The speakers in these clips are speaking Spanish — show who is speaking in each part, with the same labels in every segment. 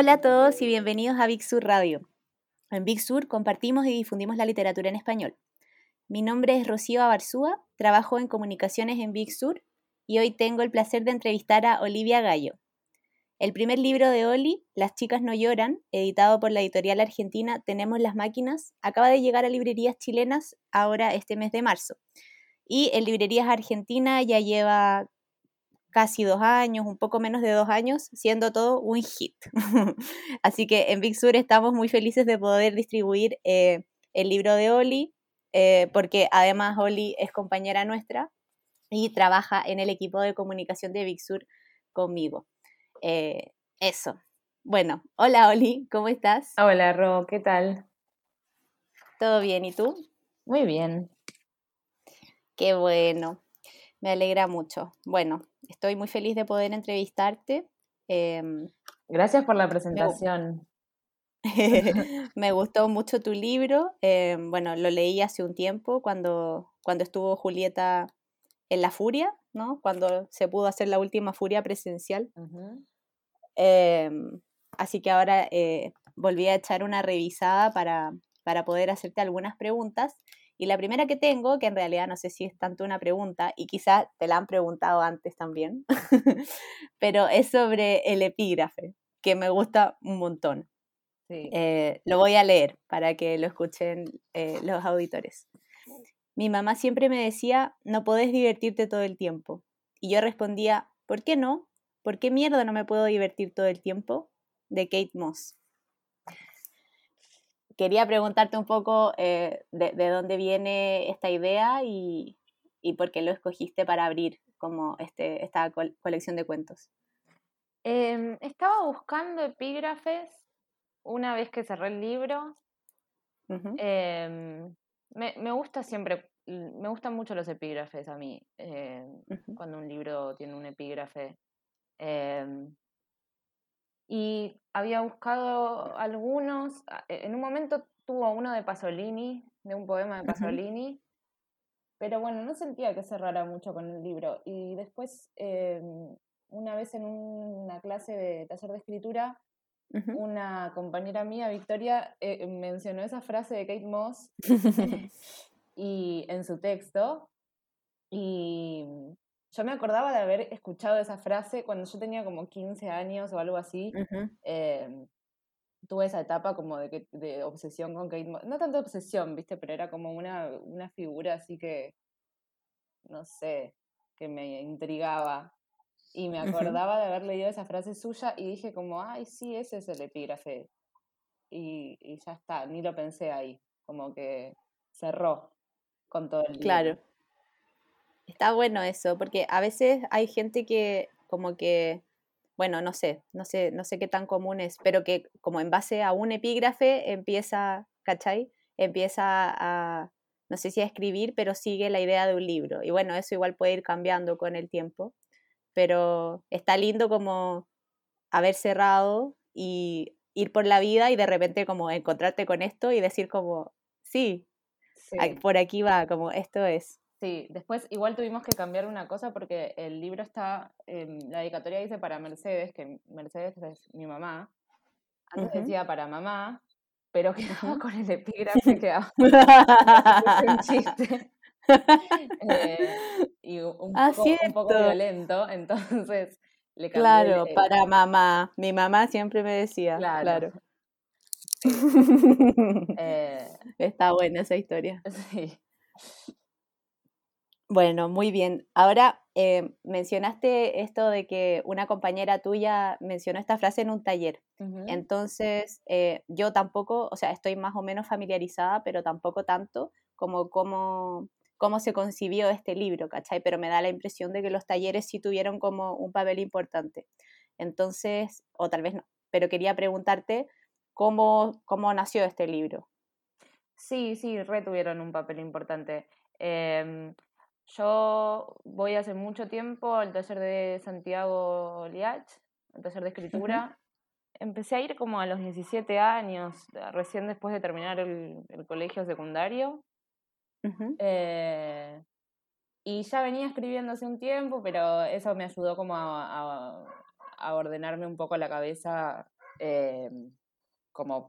Speaker 1: Hola a todos y bienvenidos a Big Sur Radio. En Big Sur compartimos y difundimos la literatura en español. Mi nombre es Rocío Abarzúa, trabajo en comunicaciones en Big Sur y hoy tengo el placer de entrevistar a Olivia Gallo. El primer libro de Oli, Las chicas no lloran, editado por la editorial argentina Tenemos las máquinas, acaba de llegar a librerías chilenas ahora este mes de marzo. Y en librerías argentinas ya lleva casi dos años, un poco menos de dos años, siendo todo un hit. Así que en Big Sur estamos muy felices de poder distribuir eh, el libro de Oli, eh, porque además Oli es compañera nuestra y trabaja en el equipo de comunicación de Big Sur conmigo. Eh, eso. Bueno, hola Oli, ¿cómo estás?
Speaker 2: Hola Ro, ¿qué tal?
Speaker 1: ¿Todo bien? ¿Y tú?
Speaker 2: Muy bien.
Speaker 1: Qué bueno, me alegra mucho. Bueno, estoy muy feliz de poder entrevistarte. Em,
Speaker 2: Gracias por la presentación.
Speaker 1: me gustó mucho tu libro. Em, bueno, lo leí hace un tiempo cuando, cuando estuvo Julieta en La Furia, ¿no? Cuando se pudo hacer la última Furia presencial. Em, así que ahora eh, volví a echar una revisada para, para poder hacerte algunas preguntas y la primera que tengo, que en realidad no sé si es tanto una pregunta, y quizás te la han preguntado antes también, pero es sobre el epígrafe, que me gusta un montón. Eh, lo voy a leer para que lo escuchen eh, los auditores. Mi mamá siempre me decía, no podés divertirte todo el tiempo. Y yo respondía, ¿por qué no? ¿Por qué mierda no me puedo divertir todo el tiempo? De Kate Moss quería preguntarte un poco eh, de, dónde viene esta idea y, por qué lo escogiste para abrir como este, esta colección de cuentos.
Speaker 2: Em, estaba buscando epígrafes una vez que cerré el libro. Em, me, gusta siempre, me gustan mucho los epígrafes a mí, em, cuando un libro tiene un epígrafe. Y había buscado algunos, e, en un momento tuvo uno de Pasolini, de un poema de Pasolini, pero bueno, no sentía que cerrara mucho con el libro. Y después, em, una vez en una clase de taller de escritura, una compañera mía, Victoria, eh, mencionó esa frase de Kate Moss y en su texto. Y yo me acordaba de haber escuchado esa frase cuando yo tenía como 15 años o algo así. Em, tuve esa etapa como de, de obsesión con Kate Moss. No tanto obsesión, ¿viste? Pero era como una, una figura así que, no sé, que me intrigaba. Y me acordaba de haber leído esa frase suya y dije como, ay, sí, ese es el epígrafe. Y, y ya está, ni lo pensé ahí. Como que cerró con todo el libro.
Speaker 1: Claro. Está bueno eso, porque a veces hay gente que como que, bueno, no sé, no sé, no sé qué tan común es, pero que como en base a un epígrafe empieza, ¿cachai? Empieza a, no sé si a escribir, pero sigue la idea de un libro. Y bueno, eso igual puede ir cambiando con el tiempo, pero está lindo como haber cerrado y ir por la vida y de repente como encontrarte con esto y decir como, sí. por aquí va, como esto es.
Speaker 2: Sí, después igual tuvimos que cambiar una cosa porque el libro está, la dedicatoria dice para Mercedes, que Mercedes es mi mamá. Antes decía para mamá, pero quedamos con el epígrafe, quedamos un chiste. Eh, y un,
Speaker 1: ah,
Speaker 2: poco, un, poco, violento, entonces le cambié
Speaker 1: Claro, para mamá. Mi mamá siempre me decía, claro. Eh, Está buena esa historia.
Speaker 2: Sí.
Speaker 1: Bueno, muy bien. Ahora eh, mencionaste esto de que una compañera tuya mencionó esta frase en un taller. Entonces, eh, yo tampoco, o sea, estoy más o menos familiarizada, pero tampoco tanto como cómo, cómo se concibió este libro, ¿cachai? Pero me da la impresión de que los talleres sí tuvieron como un papel importante. Entonces, o tal vez no, pero quería preguntarte cómo, cómo nació este libro.
Speaker 2: Sí, sí, retuvieron un papel importante. Em, yo voy hace mucho tiempo al taller de Santiago Liach, al taller de escritura. Empecé a ir como a los 17 años, recién después de terminar el, colegio secundario. Eh, y ya venía escribiendo hace un tiempo, pero eso me ayudó como a, ordenarme un poco la cabeza como,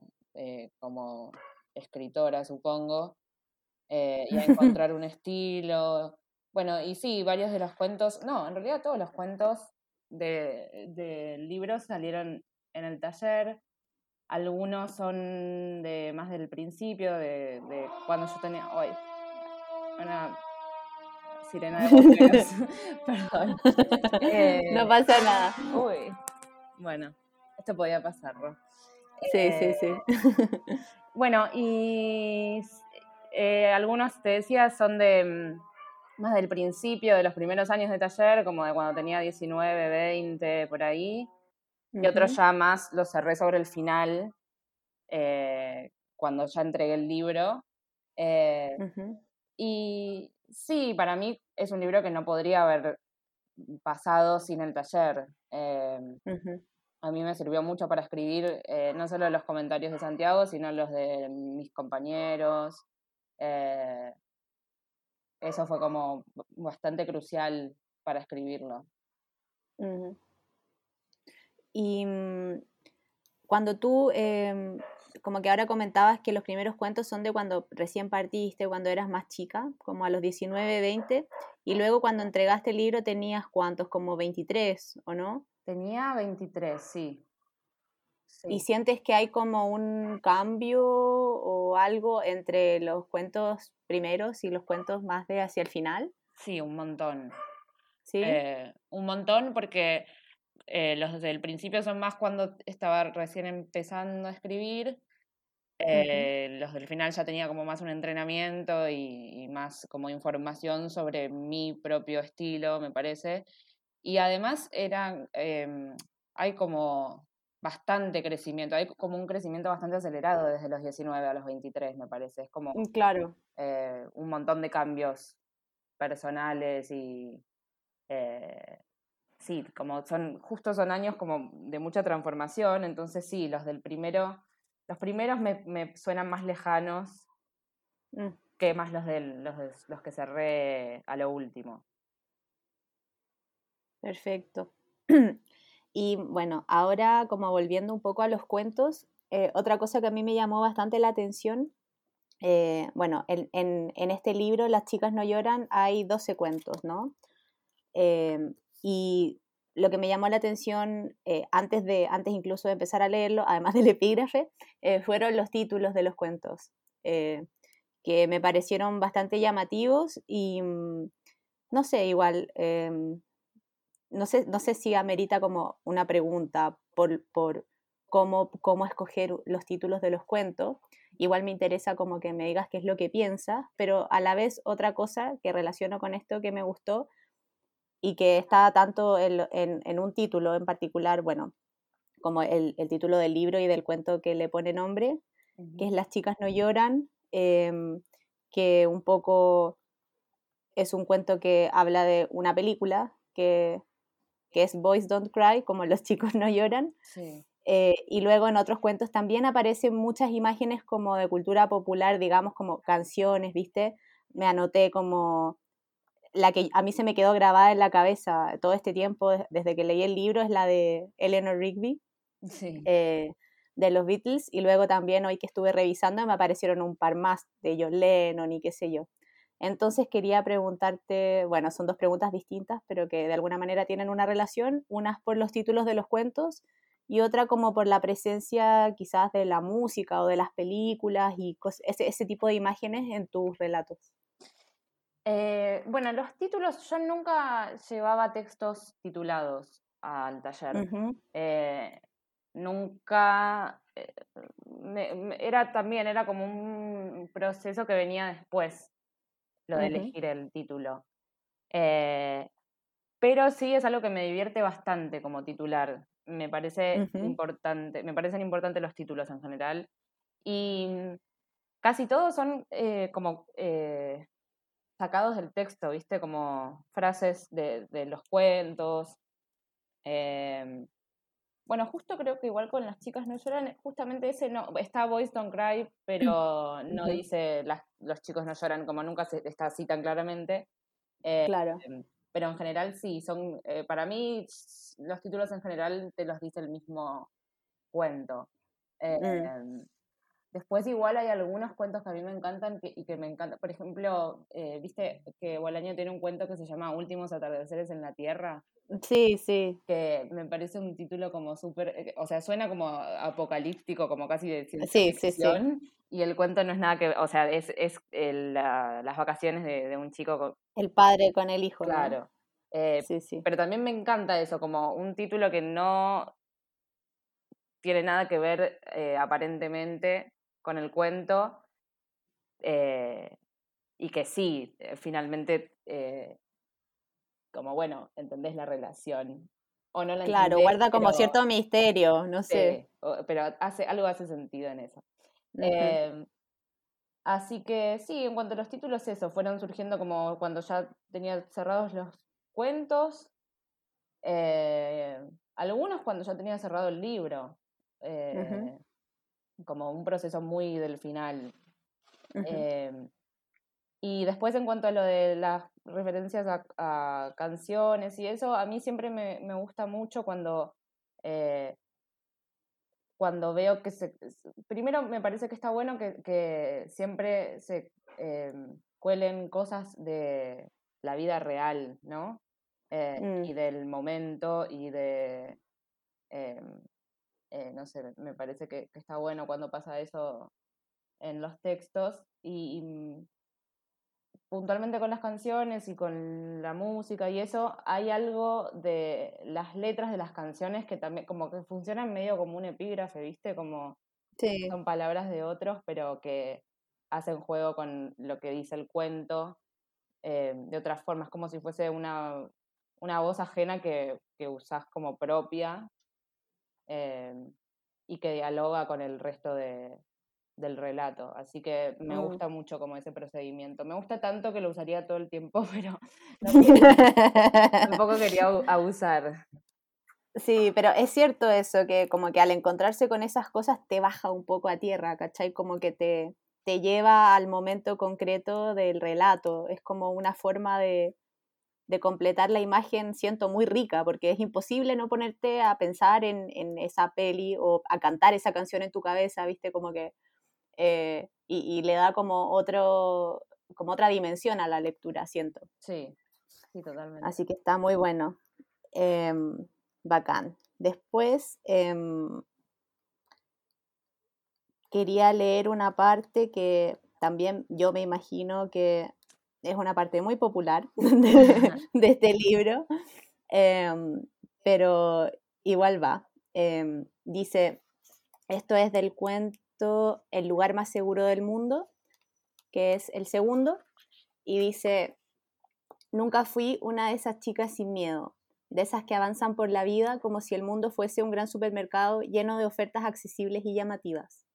Speaker 2: como escritora, supongo, y a encontrar un estilo. Bueno, y sí, varios de los cuentos, no, en realidad todos los cuentos del de libro salieron en el taller. Algunos son de más del principio, de, cuando yo tenía. Hoy. Una sirena de Perdón.
Speaker 1: Eh, no pasa nada.
Speaker 2: Uy. Bueno, esto podía pasar,
Speaker 1: Sí, sí, sí.
Speaker 2: Bueno, y eh, algunos te decía son de mm, más del principio, de los primeros años de taller, como de cuando tenía 19, 20, por ahí y otros ya más los cerré sobre el final, eh, cuando ya entregué el libro. Eh, y sí, para mí es un libro que no podría haber pasado sin el taller. Eh, a mí me sirvió mucho para escribir no solo los comentarios de Santiago, sino los de mis compañeros. Eso fue como bastante crucial para escribirlo.
Speaker 1: Y mm, cuando tú, em, como que ahora comentabas que los primeros cuentos son de cuando recién partiste, cuando eras más chica, como a los 19, 20, y luego cuando entregaste el libro tenías cuántos, como 23, ¿o no?
Speaker 2: Tenía 23, sí.
Speaker 1: ¿Y sientes que hay como un cambio o algo entre los cuentos primeros y los cuentos más de hacia el final?
Speaker 2: Sí, un montón. Sí. Eh, un montón porque eh, los del principio son más cuando estaba recién empezando a escribir. Eh, los del final ya tenía como más un entrenamiento y, más como información sobre mi propio estilo, me parece. Y además eran, em, hay como bastante crecimiento, hay como un crecimiento bastante acelerado desde los 19 a los 23, me parece. Es como
Speaker 1: mm, claro.
Speaker 2: Eh, un montón de cambios personales y sí, como son, justo son años como de mucha transformación, entonces sí, los del primero, los primeros me, suenan más lejanos mm. que más los, del, los, los que cerré a lo último.
Speaker 1: Perfecto. Y bueno, ahora como volviendo un poco a los cuentos, eh, otra cosa que a mí me llamó bastante la atención, eh, bueno, en, en, este libro, Las chicas no lloran, hay 12 cuentos, ¿no? Eh, y lo que me llamó la atención eh, antes, de, antes incluso de empezar a leerlo, además del epígrafe, fueron los títulos de los cuentos, que me parecieron bastante llamativos y mm, no sé, igual, em, no, sé, no sé si amerita como una pregunta por, por cómo, cómo escoger los títulos de los cuentos. Igual me interesa como que me digas qué es lo que piensas, pero a la vez otra cosa que relaciono con esto que me gustó y que está tanto en, un título en particular, bueno, como el, título del libro y del cuento que le pone nombre, que es Las chicas no lloran, em, que un poco es un cuento que habla de una película que, es Boys Don't Cry, como los chicos no lloran. Eh, y luego en otros cuentos también aparecen muchas imágenes como de cultura popular, digamos, como canciones, ¿viste? Me anoté como la que a mí se me quedó grabada en la cabeza todo este tiempo, desde que leí el libro, es la de Eleanor Rigby, eh, de los Beatles, y luego también hoy que estuve revisando me aparecieron un par más de John Lennon y qué sé yo. Entonces quería preguntarte, bueno, son dos preguntas distintas, pero que de alguna manera tienen una relación, unas por los títulos de los cuentos y otra como por la presencia quizás de la música o de las películas y ese, ese tipo de imágenes en tus relatos.
Speaker 2: Eh, bueno, los títulos, yo nunca llevaba textos titulados al taller. Eh, nunca, eh, era también, era como un proceso que venía después, lo de elegir el título. pero sí es algo que me divierte bastante como titular. Me parece importante, me parecen importantes los títulos en general. Y casi todos son como sacados del texto, ¿viste? Como frases de, los cuentos. Em, bueno, justo creo que igual con las chicas no lloran, justamente ese no, está Boys Don't Cry, pero no dice los chicos no lloran, como nunca se, está así tan claramente.
Speaker 1: claro.
Speaker 2: Em, pero en general sí, son, eh, para mí los títulos en general te los dice el mismo, cuento.
Speaker 1: Mm.
Speaker 2: Después igual hay algunos cuentos que a mí me encantan y que me encantan. Por ejemplo, eh, viste que Bolaño tiene un cuento que se llama Últimos atardeceres en la Tierra.
Speaker 1: Sí, sí.
Speaker 2: Que me parece un título como súper, eh, o sea, suena como apocalíptico, como casi de ciencia
Speaker 1: sí, sí, sí.
Speaker 2: Y el cuento no es nada que, o sea, es, es las vacaciones de, un chico.
Speaker 1: El padre con el hijo.
Speaker 2: Claro. Eh,
Speaker 1: sí, sí.
Speaker 2: Pero también me encanta eso, como un título que no tiene nada que ver aparentemente con el cuento eh, y que sí, eh, finalmente, eh, como bueno, entendés la relación. O no la
Speaker 1: claro, guarda como cierto misterio, no sé.
Speaker 2: pero hace, algo hace sentido en eso. Em, así que sí, en cuanto a los títulos, eso, fueron surgiendo como cuando ya tenía cerrados los cuentos. algunos cuando ya tenía cerrado el libro como un proceso muy del final. Em, y después en cuanto a lo de las referencias a, canciones y eso, a mí siempre me, gusta mucho cuando, eh, cuando veo que se... Primero me parece que está bueno que, siempre se em, cuelen cosas de la vida real, ¿no? Eh, mm. Y del momento y de... Eh, no sé, me parece que, está bueno cuando pasa eso en los textos y, mm, puntualmente con las canciones y con la música y eso, hay algo de las letras de las canciones que también como que funcionan medio como un epígrafe, ¿viste? Como son palabras de otros, pero que hacen juego con lo que dice el cuento eh, de otras formas, como si fuese una, una voz ajena que, que usás como propia Em, y que dialoga con el resto de, del relato. Así que me mm. gusta mucho como ese procedimiento. Me gusta tanto que lo usaría todo el tiempo, pero tampoco quería abusar.
Speaker 1: Sí, pero es cierto eso, que como que al encontrarse con esas cosas te baja un poco a tierra, ¿cachai? Como que te, te lleva al momento concreto del relato. Es como una forma de, de completar la imagen siento muy rica, porque es imposible no ponerte a pensar en, esa peli o a cantar esa canción en tu cabeza, viste, como que, eh, y, le da como otro, como otra dimensión a la lectura, siento.
Speaker 2: Sí, sí, totalmente.
Speaker 1: Así que está muy bueno. Em, bacán. Después em, quería leer una parte que también yo me imagino que es una parte muy popular de, este libro, em, pero igual va. Em, dice, esto es del cuento El lugar más seguro del mundo, que es el segundo, y dice, nunca fui una de esas chicas sin miedo, de esas que avanzan por la vida como si el mundo fuese un gran supermercado lleno de ofertas accesibles y llamativas.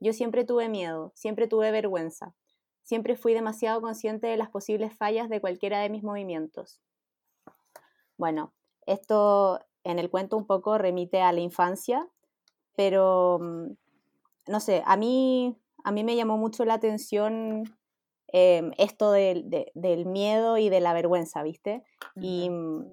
Speaker 1: Yo siempre tuve miedo, siempre tuve vergüenza, Siempre fui demasiado consciente de las posibles fallas de cualquiera de mis movimientos. Bueno, esto en el cuento un poco remite a la infancia, pero mm, no sé, a mí, a mí me llamó mucho la atención em, esto del miedo y de la vergüenza, ¿viste? Y mm,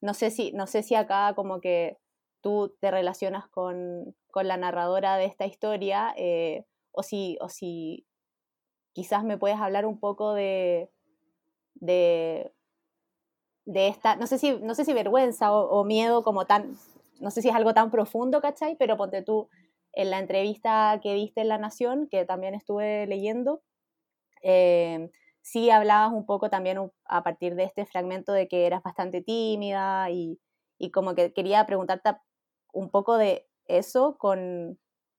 Speaker 1: no sé, si, no sé si acá como que tú te relacionas con, la narradora de esta historia eh, o, si, o si quizás me puedes hablar un poco de, de, esta, no sé, si, no sé si vergüenza o, miedo como tan, no sé si es algo tan profundo, ¿cachai? Pero ponte tú en la entrevista que viste en La Nación, que también estuve leyendo, eh, sí hablabas un poco también a partir de este fragmento de que eras bastante tímida y, y como que quería preguntarte un poco de eso con,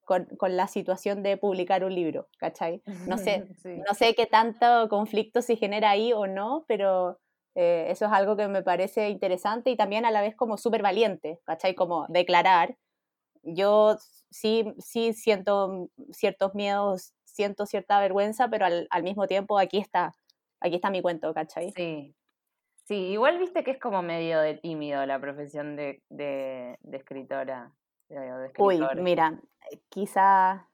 Speaker 1: con, la situación de publicar un libro, ¿cachai? No sé, no sé qué tanto conflicto se genera ahí o no, pero eh, eso es algo que me parece interesante y también a la vez como súper valiente, ¿cachai? Como declarar. Yo sí, sí siento ciertos miedos, siento cierta vergüenza, pero al, mismo tiempo aquí está, aquí está mi cuento, ¿cachai?
Speaker 2: Sí, Sí, igual viste que es como medio de tímido la profesión de, de, de escritora.
Speaker 1: Uy, mira, quizá,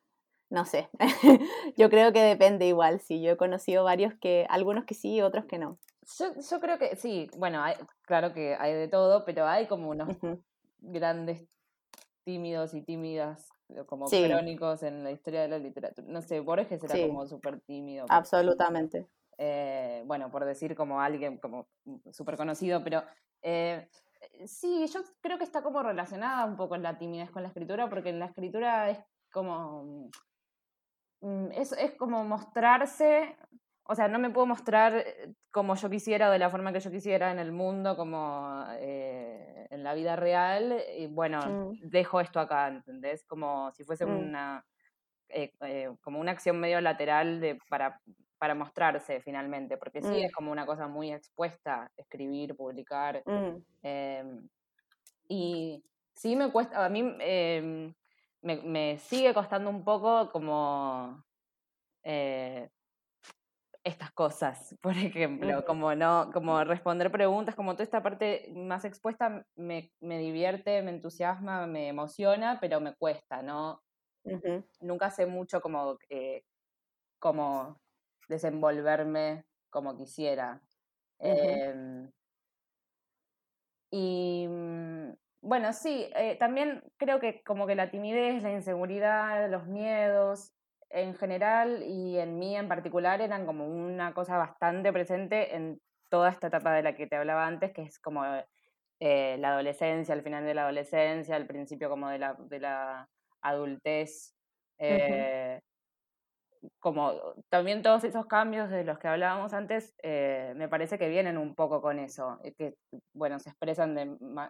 Speaker 1: no sé, yo creo que depende igual, sí, yo he conocido varios que, algunos que sí, otros que no.
Speaker 2: Yo, creo que sí, bueno, hay, claro que hay de todo, pero hay como unos grandes tímidos y tímidas como crónicos en la historia de la literatura. No sé, Borges era como súper tímido.
Speaker 1: Absolutamente.
Speaker 2: Eh, bueno, por decir como alguien como súper conocido, pero eh, sí, yo creo que está como relacionada un poco la timidez con la escritura, porque en la escritura es como... Mm, es, es como mostrarse o sea, no me puedo mostrar eh, como yo quisiera, de la forma que yo quisiera en el mundo, como eh, en la vida real. Y bueno, mm. dejo esto acá, ¿entendés? Como si fuese mm. una, eh, como una acción medio lateral de, para, para mostrarse finalmente, porque sí es mm. como una cosa muy expuesta, escribir, publicar. Em, y sí me cuesta, a mí em, me, me, sigue costando un poco como estas cosas, por ejemplo, como no, como responder preguntas, como toda esta parte más expuesta me, divierte, me entusiasma, me emociona, pero me cuesta, ¿no? Nunca sé mucho como, eh, como desenvolverme como quisiera. Em, y mm, bueno, sí, eh, también creo que como que la timidez, la inseguridad, los miedos, en general y en mí en particular eran como una cosa bastante presente en toda esta etapa de la que te hablaba antes, que es como eh, la adolescencia, el final de la adolescencia, el principio como de la, de la adultez. Eh, como también todos esos cambios de los que hablábamos antes, eh, me parece que vienen un poco con eso, que bueno, se expresan de,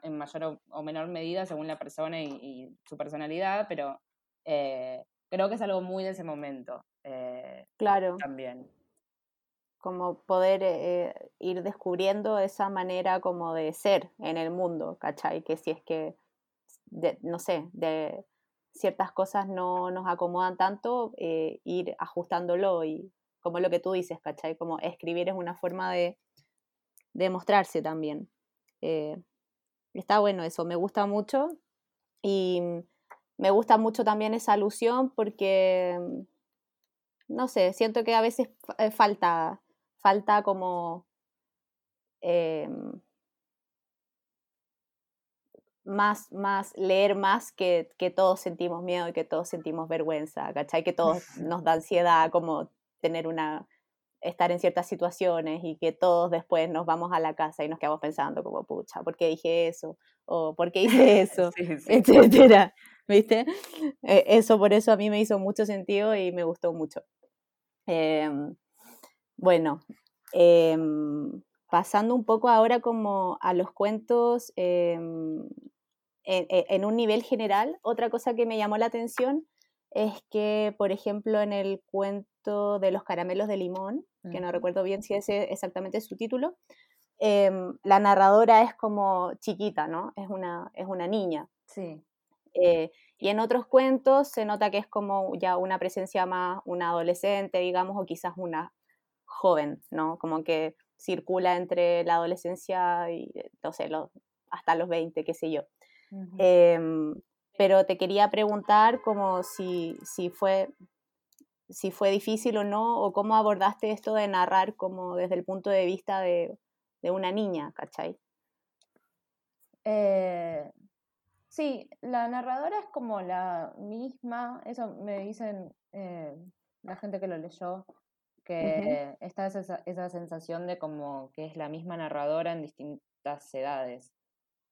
Speaker 2: en mayor o, menor medida según la persona y, y su personalidad, pero creo que es algo muy de ese momento. Eh,
Speaker 1: claro.
Speaker 2: También.
Speaker 1: Como poder eh, ir descubriendo esa manera como de ser en el mundo, ¿cachai? Que si es que, no sé, de ciertas cosas no nos acomodan tanto, eh, ir ajustándolo y como lo que tú dices, ¿cachai? Como escribir es una forma de, de mostrarse también. está bueno eso, me gusta mucho y me gusta mucho también esa alusión porque, no sé, siento que a veces eh, falta, falta como em, más, más, leer más que, que, todos sentimos miedo y que todos sentimos vergüenza, ¿cachai? Que todos nos da ansiedad como tener una, estar en ciertas situaciones y que todos después nos vamos a la casa y nos quedamos pensando como, pucha, ¿por qué dije eso? O ¿por qué hice eso? Etcétera. ¿viste? Eh, eso por eso a mí me hizo mucho sentido y me gustó mucho. Em, bueno, em, pasando un poco ahora como a los cuentos em, en, un nivel general, otra cosa que me llamó la atención es que, por ejemplo, en el cuento de los caramelos de limón, que no recuerdo bien si ese exactamente es su título, la narradora es como chiquita, ¿no? Es una, es una niña.
Speaker 2: Sí.
Speaker 1: Eh, y en otros cuentos se nota que es como ya una presencia más, una adolescente, digamos, o quizás una joven, ¿no? Como que circula entre la adolescencia y, no sé, hasta los 20, qué sé yo. Em, pero te quería preguntar como si, si, fue, si fue difícil o no, o cómo abordaste esto de narrar como desde el punto de vista de, de una niña, ¿cachai?
Speaker 2: Eh, Sí, la narradora es como la misma, eso me dicen eh, la gente que lo leyó, que está esa, esa, sensación de como que es la misma narradora en distintas edades.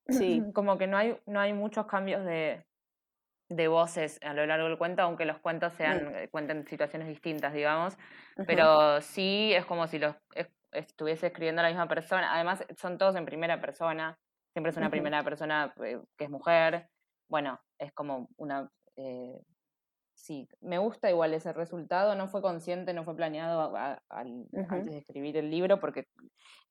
Speaker 1: Sí.
Speaker 2: como que no hay, no hay muchos cambios de, de voces a lo largo del cuento, aunque los cuentos sean, mm. eh, cuenten situaciones distintas, digamos, pero sí es como si los estuviese escribiendo la misma persona. Además, son todos en primera persona siempre es una primera persona eh, que es mujer. Bueno, es como una... Eh, sí, me gusta igual ese resultado, no fue consciente, no fue planeado antes de escribir el libro, porque,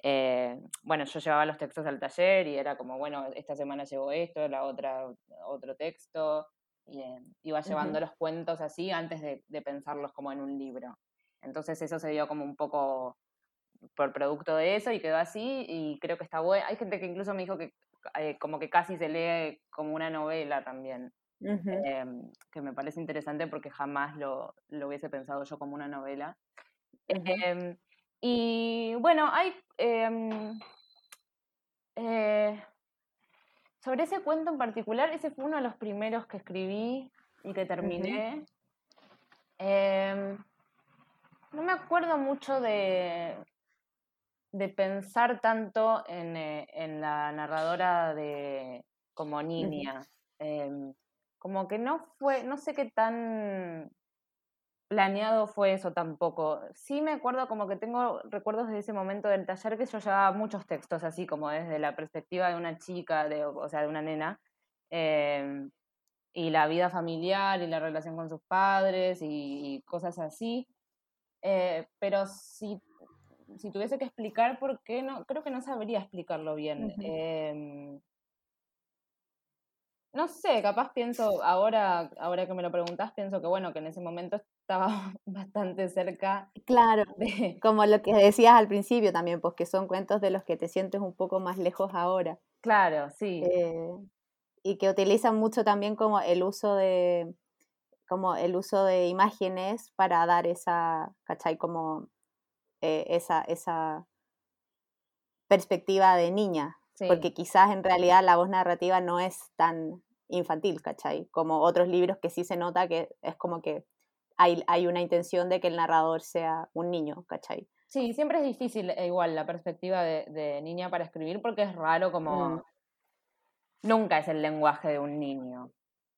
Speaker 2: eh, bueno, yo llevaba los textos al taller y era como, bueno, esta semana llevo esto, la otra otro texto, y iba llevando los cuentos así antes de, de pensarlos como en un libro. Entonces eso se dio como un poco por producto de eso y quedó así y creo que está bueno. Hay gente que incluso me dijo que eh, como que casi se lee como una novela también, em, que me parece interesante porque jamás lo, lo, hubiese pensado yo como una novela. Em, y bueno, hay... Em, eh, sobre ese cuento en particular, ese fue uno de los primeros que escribí y que terminé. No me acuerdo mucho de, de pensar tanto en, eh, en la narradora de como niña. Como que no fue, no sé qué tan planeado fue eso tampoco. Sí me acuerdo como que tengo recuerdos de ese momento del taller que yo llevaba muchos textos así como desde la perspectiva de una chica, de, o sea, de una nena, em, y la vida familiar y la relación con sus padres y, cosas así. Eh, pero si, si tuviese que explicar por qué, no, creo que no sabría explicarlo bien. No sé, capaz pienso, ahora, ahora que me lo preguntas, pienso que bueno, que en ese momento estaba bastante cerca.
Speaker 1: Claro, como lo que decías al principio también, pues que son cuentos de los que te sientes un poco más lejos ahora.
Speaker 2: Claro, sí.
Speaker 1: Eh, y que utilizan mucho también como el uso de como el uso de imágenes para dar esa, ¿cachai? Como eh, esa, esa perspectiva de niña, porque quizás en realidad la voz narrativa no es tan infantil, ¿cachai? Como otros libros que sí se nota que es como que hay, hay una intención de que el narrador sea un niño, ¿cachai?
Speaker 2: Sí, siempre es difícil eh, igual la perspectiva de, niña para escribir porque es raro como... Mm nunca es el lenguaje de un niño.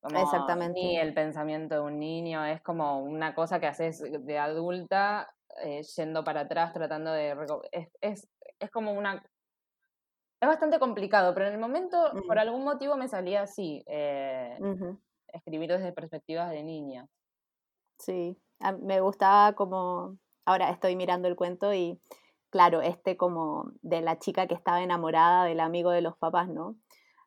Speaker 1: Exactamente.
Speaker 2: Ni el pensamiento de un niño, es como una cosa que haces de adulta eh, yendo para atrás, tratando de... Es, es, es, como una... Es bastante complicado, pero en el momento, por algún motivo, me salía así, eh, escribir desde perspectivas de niña.
Speaker 1: Sí, me gustaba como... Ahora estoy mirando el cuento y, claro, este como de la chica que estaba enamorada del amigo de los papás, ¿no?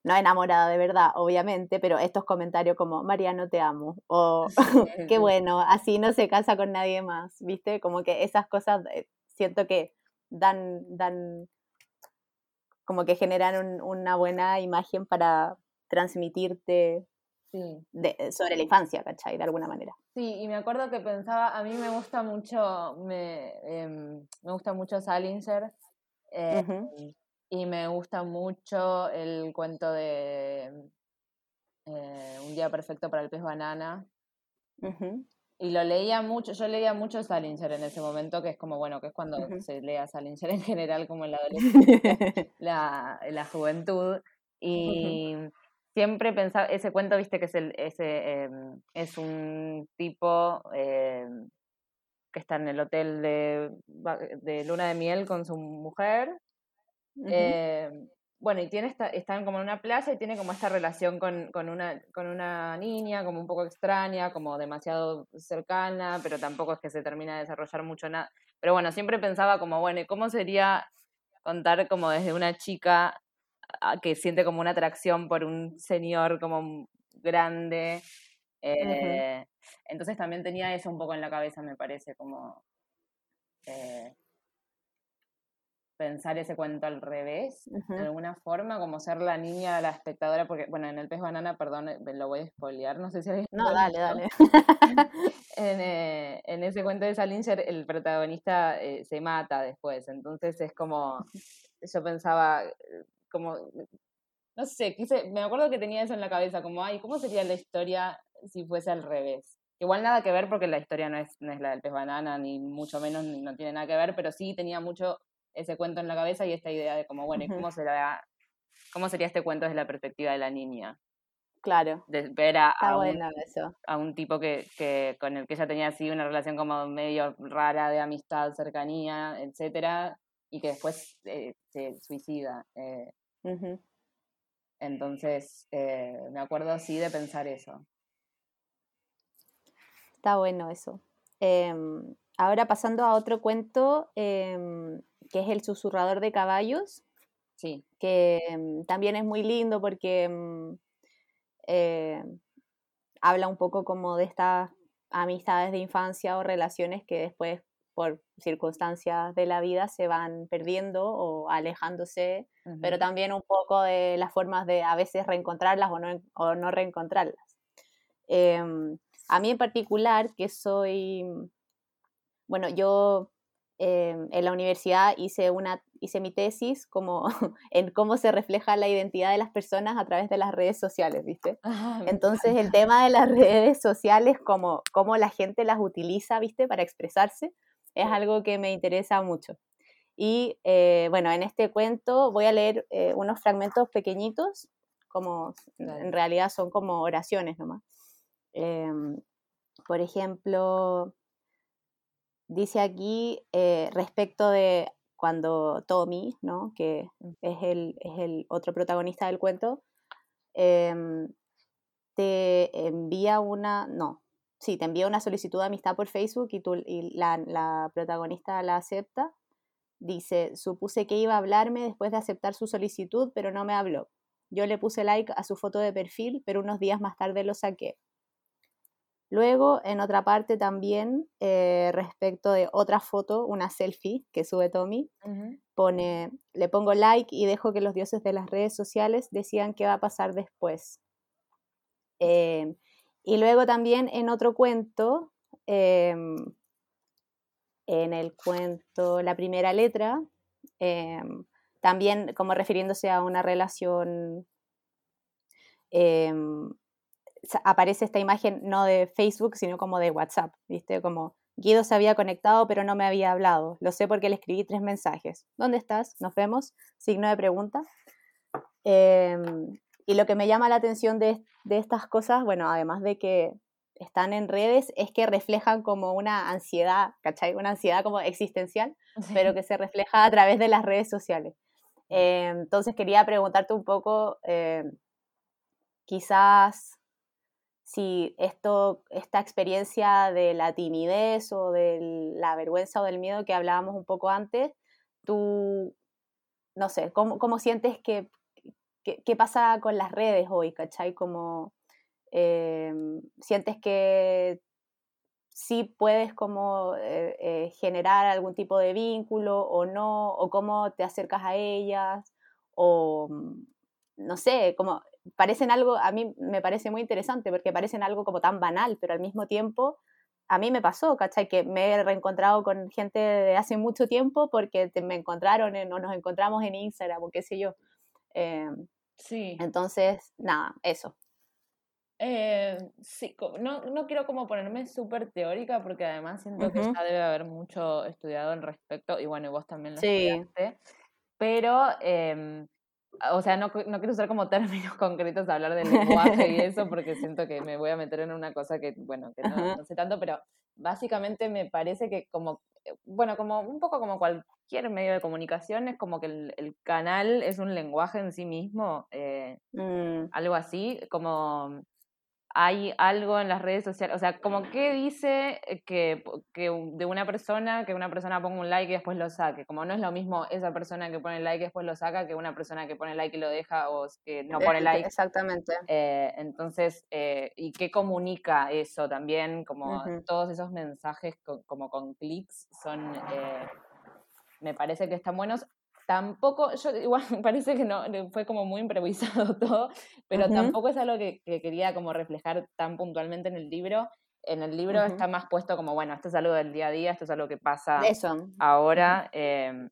Speaker 1: no enamorada de verdad, obviamente, pero estos comentarios como, Mariano, te amo, o qué bueno, así no se casa con nadie más, ¿viste? Como que esas cosas eh, siento que dan, dan, como que generan una buena imagen para transmitirte sobre la infancia, ¿cachai? De alguna manera.
Speaker 2: Sí, y me acuerdo que pensaba, a mí me gusta mucho, me, em, me gusta mucho Salinger, eh, y me gusta mucho el cuento de eh, Un día perfecto para el pez banana. Y lo leía mucho, yo leía mucho Salinger en ese momento, que es como, bueno, que es cuando se lea Salinger en general, como en la adolescencia, la, la juventud. Y siempre pensaba, ese cuento, viste, que es, el, ese, em, es un tipo em, que está en el hotel de, de luna de miel con su mujer eh, bueno, y tiene esta, están como en una playa y tiene como esta relación con, con, una, con una niña, como un poco extraña, como demasiado cercana, pero tampoco es que se termina de desarrollar mucho nada. Pero bueno, siempre pensaba como, bueno, ¿y cómo sería contar como desde una chica que siente como una atracción por un señor como grande? Eh, entonces también tenía eso un poco en la cabeza, me parece, como... Eh, pensar ese cuento al revés, de alguna forma, como ser la niña, la espectadora, porque, bueno, en El pez banana, perdón, eh, lo voy a spoilear, no sé si
Speaker 1: No, dale, dale.
Speaker 2: Eh, en, ese cuento de Salinger, el protagonista eh, se mata después, entonces es como, yo pensaba, como, no sé, quise, me acuerdo que tenía eso en la cabeza, como, ay, ¿cómo sería la historia si fuese al revés? Igual nada que ver porque la historia no es, no es la del pez banana, ni mucho menos, no tiene nada que ver, pero sí tenía mucho ese cuento en la cabeza y esta idea de como, bueno, cómo, será, cómo sería este cuento desde la perspectiva de la niña?
Speaker 1: Claro.
Speaker 2: De ver a, un, tipo que, que, con el que ella tenía así una relación como medio rara de amistad, cercanía, etcétera, y que después eh, se suicida. Eh. Entonces, eh, me acuerdo así de pensar eso.
Speaker 1: Está bueno eso. Em, ahora pasando a otro cuento, em, que es El susurrador de caballos.
Speaker 2: Sí.
Speaker 1: Que mm, también es muy lindo porque mm, eh, habla un poco como de estas amistades de infancia o relaciones que después por circunstancias de la vida se van perdiendo o alejándose, pero también un poco de las formas de a veces reencontrarlas o no, o no reencontrarlas. Em, a mí en particular, que soy, bueno, yo em, en la universidad hice, una, hice mi tesis como en cómo se refleja la identidad de las personas a través de las redes sociales, ¿viste?
Speaker 2: Ah,
Speaker 1: Entonces el tema de las redes sociales, como cómo la gente las utiliza, ¿viste? Para expresarse, es algo que me interesa mucho. Y eh, bueno, en este cuento voy a leer eh, unos fragmentos pequeñitos, como en realidad son como oraciones nomás. Em, por ejemplo, dice aquí eh, respecto de cuando Tommy, ¿no? que
Speaker 2: Mm.
Speaker 1: es el, es el otro protagonista del cuento, em, te envía una, no, sí, te envía una solicitud de amistad por Facebook y, tú, y la, la protagonista la acepta. Dice, supuse que iba a hablarme después de aceptar su solicitud, pero no me habló. Yo le puse like a su foto de perfil, pero unos días más tarde lo saqué. Luego, en otra parte también, eh, respecto de otra foto, una selfie que sube Tommy, pone, le pongo like y dejo que los dioses de las redes sociales decidan qué va a pasar después. Eh, y luego también en otro cuento, em, en el cuento La primera letra, em, también como refiriéndose a una relación, em, aparece esta imagen no de Facebook, sino como de WhatsApp, ¿viste? Como Guido se había conectado pero no me había hablado. Lo sé porque le escribí tres mensajes. ¿Dónde estás? Nos vemos. Signo de pregunta. Em, y lo que me llama la atención de, de estas cosas, bueno, además de que están en redes, es que reflejan como una ansiedad, ¿cachai? Una ansiedad como existencial, pero que se refleja a través de las redes sociales. Eh, entonces quería preguntarte un poco, eh, quizás si esto, esta experiencia de la timidez o de la vergüenza o del miedo que hablábamos un poco antes, tú, no sé, ¿cómo, cómo sientes que, qué pasa con las redes hoy, ¿cachai? Como, eh, sientes que sí puedes como eh, eh, generar algún tipo de vínculo o no, o cómo te acercas a ellas, o no sé, como parecen algo, a mí me parece muy interesante porque parecen algo como tan banal, pero al mismo tiempo a mí me pasó, ¿cachai? Que me he reencontrado con gente de hace mucho tiempo porque te- me encontraron en- o nos encontramos en Instagram o qué sé yo. Eh,
Speaker 2: Sí.
Speaker 1: entonces, nada, eso.
Speaker 2: Eh, sí, no, no quiero como ponerme súper teórica porque además siento que
Speaker 1: Ujú.
Speaker 2: ya debe haber mucho estudiado al respecto y bueno, y vos también lo
Speaker 1: Sí.
Speaker 2: estudiaste, pero, em, o sea, no, no quiero usar como términos concretos hablar del lenguaje y eso porque siento que me voy a meter en una cosa que, bueno, que no, sé tanto, pero básicamente me parece que como, eh, bueno, como un poco como cualquier medio de comunicación, es como que el, el canal es un lenguaje en sí mismo, eh,
Speaker 1: Mm,
Speaker 2: algo así, como hay algo en las redes sociales, o sea, como que dice eh, que, que de una persona, que una persona ponga un like y después lo saque, como no es lo mismo esa persona que pone like y después lo saca que una persona que pone like y lo deja o que no pone
Speaker 1: eh,
Speaker 2: like.
Speaker 1: Exactamente.
Speaker 2: Eh, entonces, eh, ¿y qué comunica eso también? Como todos esos mensajes co- como con clics son, eh, me parece que están buenos. Tampoco, yo igual me parece que no, fue como muy improvisado todo, pero tampoco es algo que, que quería como reflejar tan puntualmente en el libro. En el libro está más puesto como, bueno, esto es algo del día a día, esto es algo que pasa
Speaker 1: Eso.
Speaker 2: ahora. eh,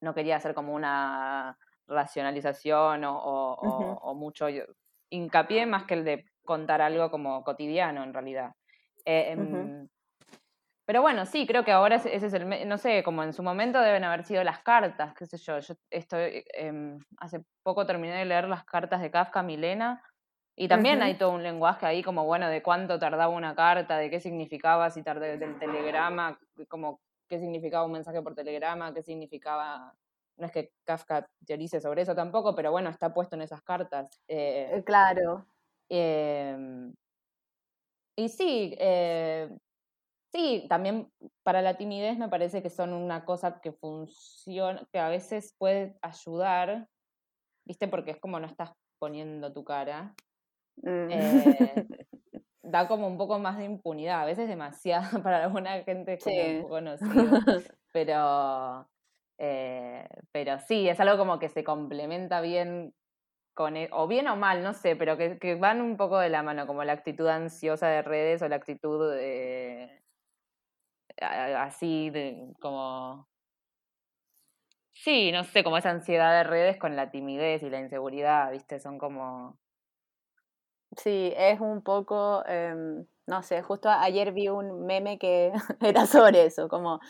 Speaker 2: no quería hacer como una racionalización o, mucho hincapié más que el de contar algo como cotidiano en realidad. Eh, pero bueno, sí, creo que ahora ese es el, no sé, como en su momento deben haber sido las cartas, qué sé yo. Yo estoy, em, hace poco terminé de leer las cartas de Kafka, Milena, y también hay todo un lenguaje ahí como, bueno, de cuánto tardaba una carta, de qué significaba, si tardé del telegrama, como qué significaba un mensaje por telegrama, qué significaba... No es que Kafka teorice sobre eso tampoco, pero bueno, está puesto en esas cartas. Eh,
Speaker 1: Eh, Claro.
Speaker 2: Em, y sí, eh, sí, también para la timidez me parece que son una cosa que funciona, que a veces puede ayudar, ¿viste? Porque es como no estás poniendo tu cara.
Speaker 1: Mm.
Speaker 2: Eh, da como un poco más de impunidad, a veces demasiado para alguna gente un
Speaker 1: Sí.
Speaker 2: poco nocivo, pero, eh, pero sí, es algo como que se complementa bien con, e- o bien o mal, no sé, pero que, que van un poco de la mano, como la actitud ansiosa de redes o la actitud eh, así de, como... Sí, no sé, como esa ansiedad de redes con la timidez y la inseguridad, ¿viste? Son como...
Speaker 1: Sí, es un poco... Em, no sé, justo ayer vi un meme que era sobre eso, como,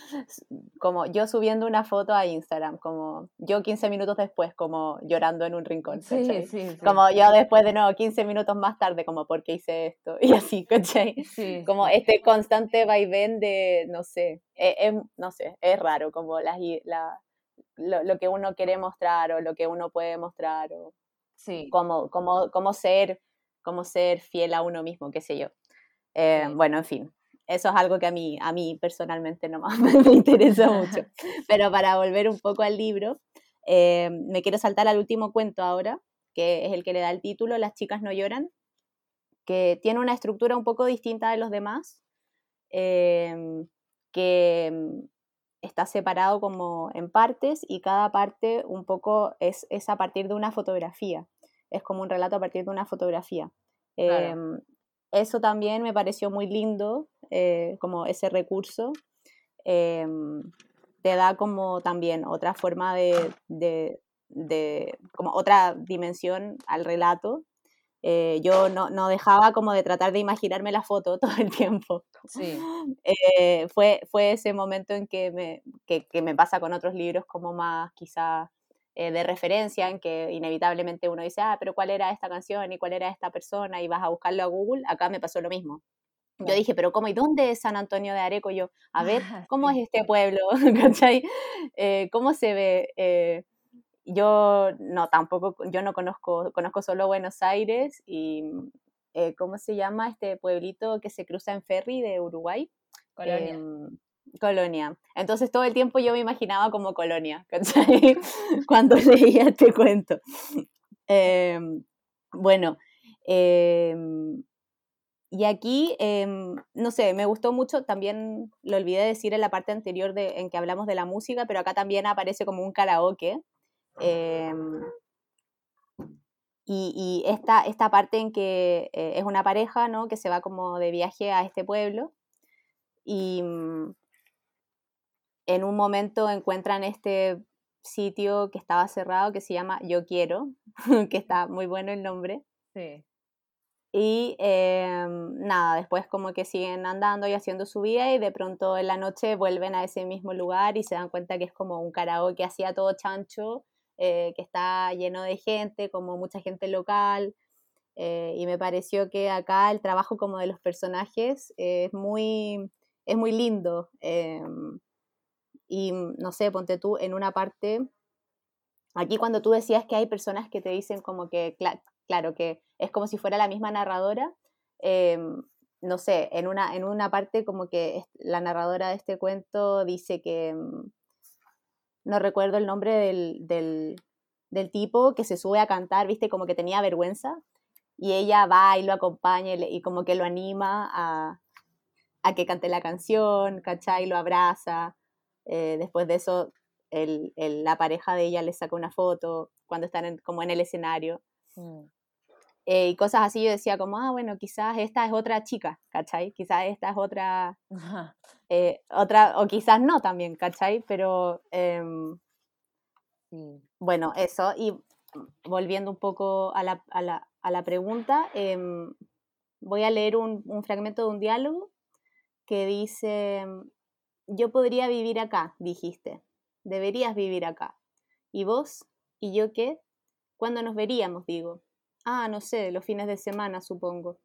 Speaker 1: como yo subiendo una foto a Instagram, como yo 15 minutos después, como llorando en un rincón. Sí, sí, sí, Como yo después de nuevo, 15 minutos más tarde, como, ¿por qué hice esto? Y así, ¿cachai? como este constante vaivén de, no sé, es, no sé, es raro, como las, la, lo, lo, que uno quiere mostrar o lo que uno puede mostrar, o sí. como, como, como ser como ser fiel a uno mismo, qué sé yo. Eh, bueno, en fin, eso es algo que a mí, a mí personalmente no me interesa mucho. Pero para volver un poco al libro, eh, me quiero saltar al último cuento ahora, que es el que le da el título, Las chicas no lloran, que tiene una estructura un poco distinta de los demás, em, que está separado como en partes y cada parte un poco es, es, a partir de una fotografía, es como un relato a partir de una fotografía. Em, eso también me pareció muy lindo, eh, como ese recurso. Em, te da como también otra forma de, de, como otra dimensión al relato. Eh, yo no, no, dejaba como de tratar de imaginarme la foto todo el tiempo. Sí. Eh, fue, fue ese momento en que me, que, que me pasa con otros libros como más quizás eh, de referencia en que inevitablemente uno dice, ah, pero ¿cuál era esta canción y cuál era esta persona? Y vas a buscarlo a Google, acá me pasó lo mismo. Yo dije, pero ¿cómo? ¿Y dónde es San Antonio de Areco? Yo, a ver, ¿cómo es este pueblo? ¿Cachai? Eh, ¿Cómo se ve? Eh, yo no, tampoco, yo no conozco, conozco solo Buenos Aires y, ¿cómo se llama este pueblito que se cruza en ferry de Uruguay?
Speaker 2: Colonia.
Speaker 1: Colonia. Entonces todo el tiempo yo me imaginaba como Colonia, ¿cachai? Cuando leía este cuento. Em, bueno, em, y aquí, em, no sé, me gustó mucho, también lo olvidé decir en la parte anterior de, en que hablamos de la música, pero acá también aparece como un karaoke. y, y esta, esta parte en que eh, es una pareja, ¿no? Que se va como de viaje a este pueblo. Y, en un momento encuentran este sitio que estaba cerrado que se llama Yo Quiero, que está muy bueno el nombre. Sí. Y em, nada, después como que siguen andando y haciendo su vida y de pronto en la noche vuelven a ese mismo lugar y se dan cuenta que es como un karaoke hacía todo chancho, eh, que está lleno de gente, como mucha gente local. Eh, y me pareció que acá el trabajo como de los personajes es muy, es muy lindo. Y mm, no sé, ponte tú en una parte, aquí cuando tú decías que hay personas que te dicen como que, claro, que es como si fuera la misma narradora, em, no sé, en una, en una parte como que la narradora de este cuento dice que, mm, no recuerdo el nombre del, del, del tipo que se sube a cantar, viste, como que tenía vergüenza, y ella va y lo acompaña y, como que lo anima a, a que cante la canción, ¿cachai? Lo abraza. Eh, después de eso, el, la pareja de ella le saca una foto cuando están como en el escenario. Mm. Eh, y cosas así yo decía como, ah, bueno, quizás esta es otra chica, ¿cachai? Quizás esta es otra, eh, otra, o quizás no también, ¿cachai? Pero em, bueno, eso. Y volviendo un poco a la, a la, a la pregunta, em, voy a leer un, un, fragmento de un diálogo que dice, yo podría vivir acá, dijiste. Deberías vivir acá. ¿Y vos? ¿Y yo qué? ¿Cuándo nos veríamos? digo. Ah, no sé, los fines de semana, supongo.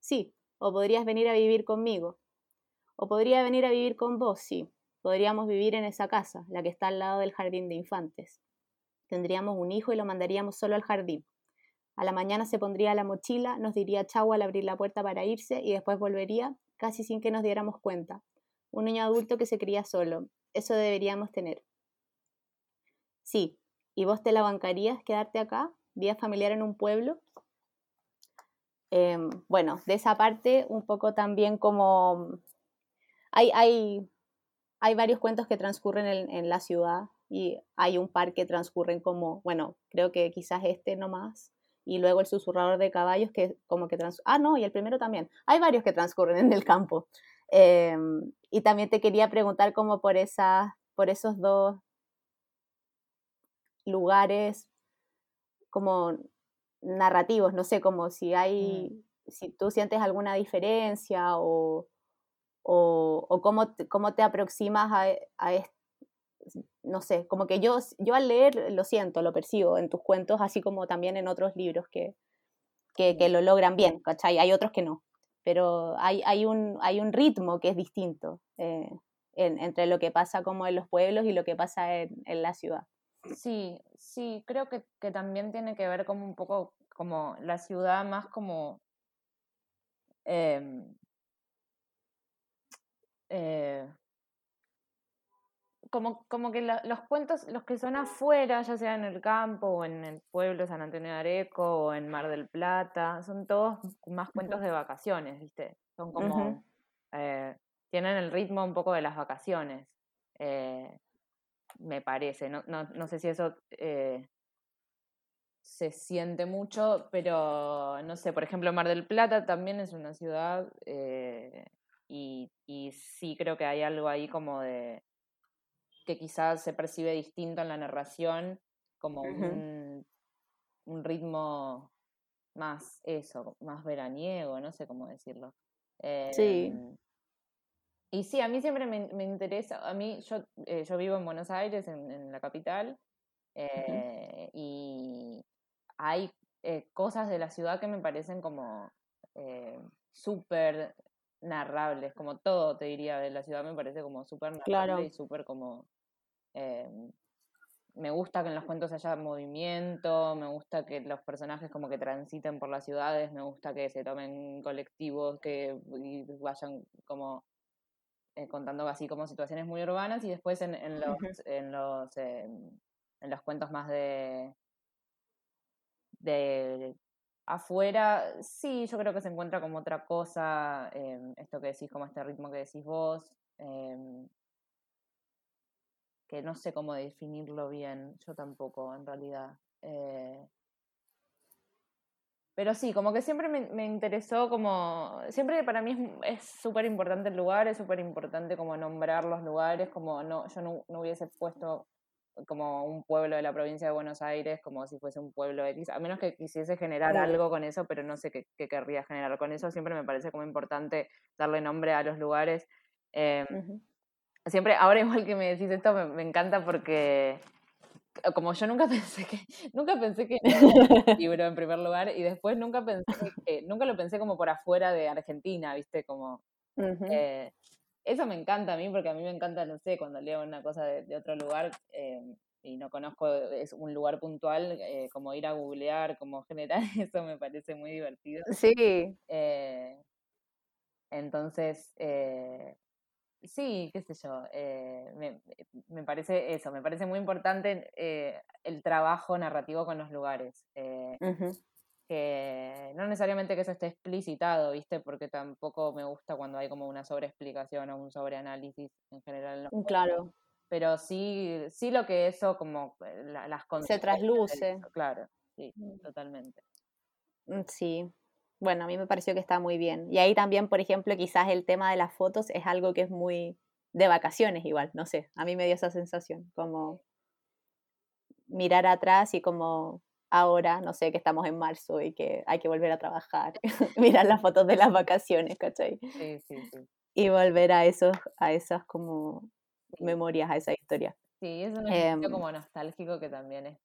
Speaker 1: Sí, o podrías venir a vivir conmigo. O podría venir a vivir con vos, sí. Podríamos vivir en esa casa, la que está al lado del jardín de infantes. Tendríamos un hijo y lo mandaríamos solo al jardín. A la mañana se pondría la mochila, nos diría chau al abrir la puerta para irse y después volvería, casi sin que nos diéramos cuenta, un niño adulto que se cría solo. Eso deberíamos tener. Sí, ¿y vos te la bancarías quedarte acá? ¿Vía familiar en un pueblo? Em, bueno, de esa parte un poco también como... Hay, hay, hay varios cuentos que transcurren en, la ciudad y hay un par que transcurren como, bueno, creo que quizás este nomás, y luego el susurrador de caballos que como que trans... Ah, no, y el primero también. Hay varios que transcurren en el campo. Em, y también te quería preguntar como por, esa, por esos dos lugares como narrativos, no sé, como si hay, mm. si tú sientes alguna diferencia o, o, o cómo, te, cómo, te aproximas a, a esto no sé, como que yo, yo al leer lo siento, lo percibo en tus cuentos, así como también en otros libros que, que, que lo logran bien, ¿cachai? Hay otros que no, pero hay, hay, un, hay un ritmo que es distinto eh, entre lo que pasa como en los pueblos y lo que pasa en, en la ciudad.
Speaker 2: Sí, sí, creo que, que, también tiene que ver como un poco como la ciudad más como... Em, eh, como, como que los cuentos, los que son afuera, ya sea en el campo o en el pueblo San Antonio de Areco o en Mar del Plata, son todos más cuentos de vacaciones, ¿viste? Son como... Eh, tienen el ritmo un poco de las vacaciones. Eh, me parece. No, no, no sé si eso eh, se siente mucho, pero no sé, por ejemplo, Mar del Plata también es una ciudad y, y, sí creo que hay algo ahí como de que quizás se percibe distinto en la narración, como un, un, ritmo más eso, más veraniego, no sé cómo decirlo.
Speaker 1: sí.
Speaker 2: Em, y sí, a mí siempre me, me interesa, a mí yo, eh, yo vivo en Buenos Aires, en, en la capital, eh, y hay eh, cosas de la ciudad que me parecen como súper narrables, como todo te diría de la ciudad me parece como súper narrable claro. y súper como... me gusta que en los cuentos haya movimiento, me gusta que los personajes como que transiten por las ciudades, me gusta que se tomen colectivos, que vayan como eh, contando así como situaciones muy urbanas y después en, en los, en, los eh, en los cuentos más de, de afuera, sí, yo creo que se encuentra como otra cosa, eh, esto que decís, como este ritmo que decís vos, eh, que no sé cómo definirlo bien, yo tampoco en realidad. Eh, pero sí, como que siempre me, me interesó, como, siempre para mí es súper importante el lugar, es súper importante como nombrar los lugares, como no, yo no, no, hubiese puesto como un pueblo de la provincia de Buenos Aires, como si fuese un pueblo de a menos que quisiese generar algo con eso, pero no sé qué, qué, querría generar con eso, siempre me parece como importante darle nombre a los lugares. Eh, uh -huh. Siempre, ahora igual que me decís esto, me, me encanta porque como yo nunca pensé que nunca pensé que era libro en primer lugar y después nunca pensé que nunca lo pensé como por afuera de Argentina viste como uh -huh. eh, eso me encanta a mí porque a mí me encanta no sé cuando leo una cosa de, de otro lugar eh, y no conozco es un lugar puntual eh, como ir a googlear como generar eso me parece muy divertido.
Speaker 1: Sí.
Speaker 2: Eh, entonces Sí, qué sé yo, eh, me, me, parece eso, me parece muy importante eh, el trabajo narrativo con los lugares. Eh, uh -huh. que no necesariamente que eso esté explicitado, ¿viste? Porque tampoco me gusta cuando hay como una sobreexplicación o un sobreanálisis en general. En
Speaker 1: mm, claro.
Speaker 2: Pero sí, sí lo que eso, como la, las
Speaker 1: Se trasluce.
Speaker 2: claro, sí, mm. totalmente.
Speaker 1: Sí, bueno, a mí me pareció que está muy bien. Y ahí también, por ejemplo, quizás el tema de las fotos es algo que es muy de vacaciones igual, no sé, a mí me dio esa sensación, como mirar atrás y como ahora, no sé, que estamos en marzo y que hay que volver a trabajar, mirar las fotos de las vacaciones, ¿cachai?
Speaker 2: Sí, sí, sí.
Speaker 1: Y volver a esos, a esas como memorias, a esa historia.
Speaker 2: Sí, es un eh, como nostálgico que también es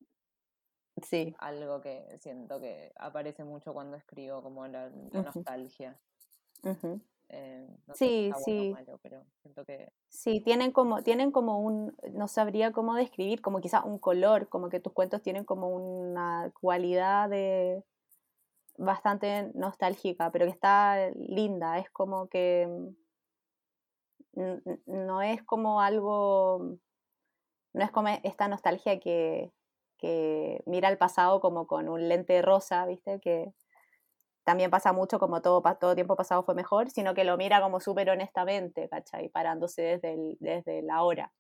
Speaker 1: Sí.
Speaker 2: Algo que siento que aparece mucho cuando escribo, como la, la uh -huh. nostalgia.
Speaker 1: Uh -huh.
Speaker 2: eh, no
Speaker 1: sí,
Speaker 2: si
Speaker 1: sí.
Speaker 2: Malo, pero siento que...
Speaker 1: Sí, tienen como, tienen como un, no sabría cómo describir, como quizás un color, como que tus cuentos tienen como una cualidad de bastante nostálgica, pero que está linda, es como que no es como algo, no es como esta nostalgia que, que mira el pasado como con un lente rosa, ¿viste? Que también pasa mucho como todo, todo tiempo pasado fue mejor, sino que lo mira como súper honestamente, ¿cachai? Parándose desde, el, desde la hora.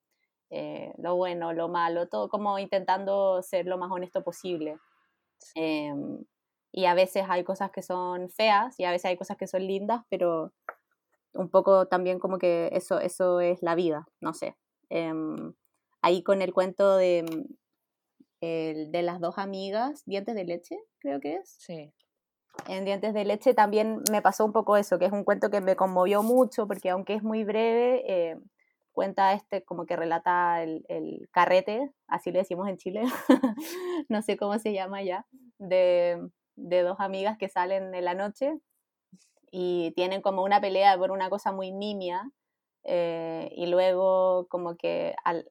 Speaker 1: Eh, lo bueno, lo malo, todo como intentando ser lo más honesto posible. Eh, y a veces hay cosas que son feas y a veces hay cosas que son lindas, pero, un poco también como que eso, eso es la vida, no sé. Em, ahí con el cuento de, el, de las dos amigas, Dientes de Leche, creo que es.
Speaker 2: Sí.
Speaker 1: En Dientes de Leche también me pasó un poco eso, que es un cuento que me conmovió mucho, porque aunque es muy breve, eh, cuenta este, como que relata el, el, carrete, así le decimos en Chile, no sé cómo se llama ya, de, de dos amigas que salen en la noche y tienen como una pelea por una cosa muy nimia eh, y luego como que al,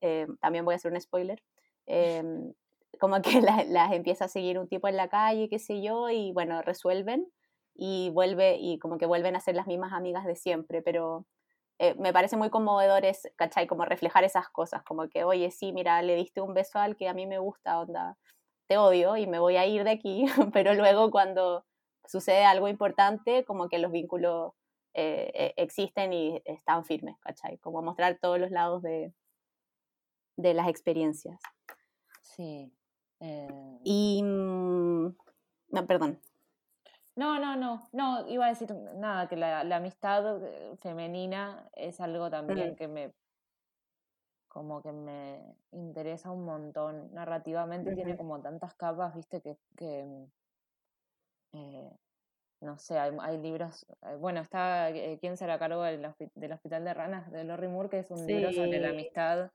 Speaker 1: eh, también voy a hacer un spoiler em, como que las empieza a seguir un tipo en la calle qué sé yo y bueno resuelven y vuelve y como que vuelven a ser las mismas amigas de siempre pero eh, me parece muy conmovedor es, ¿cachai? Como reflejar esas cosas, como que, oye, sí, mira, le diste un beso al que a mí me gusta, onda, te odio y me voy a ir de aquí, pero luego cuando sucede algo importante, como que los vínculos eh, e, existen y están firmes, ¿cachai? Como mostrar todos los lados de, de las experiencias.
Speaker 2: Sí. Eh...
Speaker 1: Y... Mm, no, perdón.
Speaker 2: No, no, no, no, iba a decir nada, que la, la amistad eh, femenina es algo también mm. que me como que me interesa un montón. Narrativamente tiene como tantas capas, viste, que, que eh, no sé, hay, hay, libros, eh, bueno, está eh, ¿Quién será cargo del, del, Hospital de Ranas? de Lori Moore, que es un libro sobre la amistad,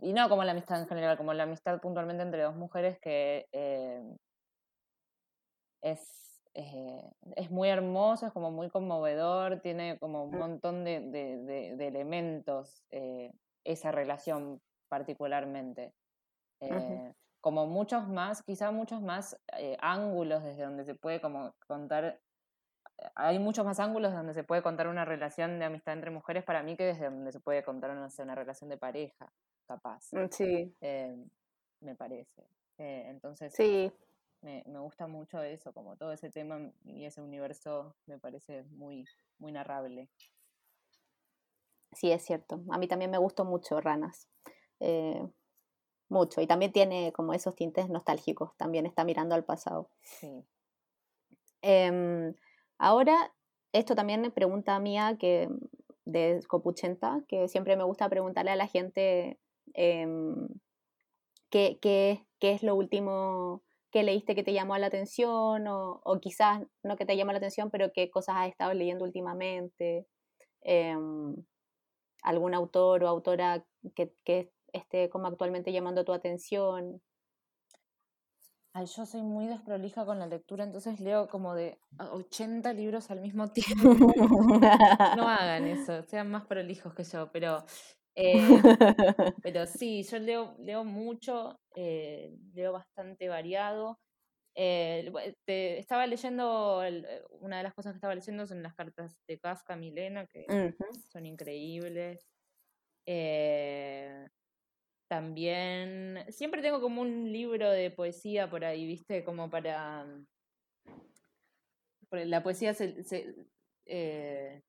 Speaker 2: y no como la amistad en general, como la amistad puntualmente entre dos mujeres que es, es muy hermoso, es como muy conmovedor, tiene como un mm. montón de, de, de elementos esa relación particularmente. Eh, como muchos más, quizá muchos más eh, ángulos desde donde se puede como contar, hay muchos más ángulos donde se puede contar una relación de amistad entre mujeres para mí que desde donde se puede contar una, una relación de pareja, capaz.
Speaker 1: Mm, sí.
Speaker 2: Eh, me parece. entonces,
Speaker 1: sí.
Speaker 2: Me, me, gusta mucho eso, como todo ese tema y ese universo me parece muy, muy narrable.
Speaker 1: Sí, es cierto. A mí también me gustó mucho Ranas. Eh, mucho. Y también tiene como esos tintes nostálgicos. También está mirando al pasado.
Speaker 2: Sí.
Speaker 1: Em, ahora, esto también me pregunta mía que de Copuchenta, que siempre me gusta preguntarle a la gente em, qué, qué, qué, es lo último que leíste que te llamó la atención, o, o, quizás no que te llamó la atención, pero qué cosas has estado leyendo últimamente. Em, algún autor o autora que, que esté como actualmente llamando tu atención?
Speaker 2: Ay, yo soy muy desprolija con la lectura, entonces leo como de 80 libros al mismo tiempo. no hagan eso, sean más prolijos que yo, pero, eh, pero sí, yo leo, leo mucho, eh, leo bastante variado. Eh, te, estaba leyendo, una de las cosas que estaba leyendo son las cartas de Kafka Milena, que son increíbles. También, siempre tengo como un libro de poesía por ahí, viste, como para... La poesía se, se eh,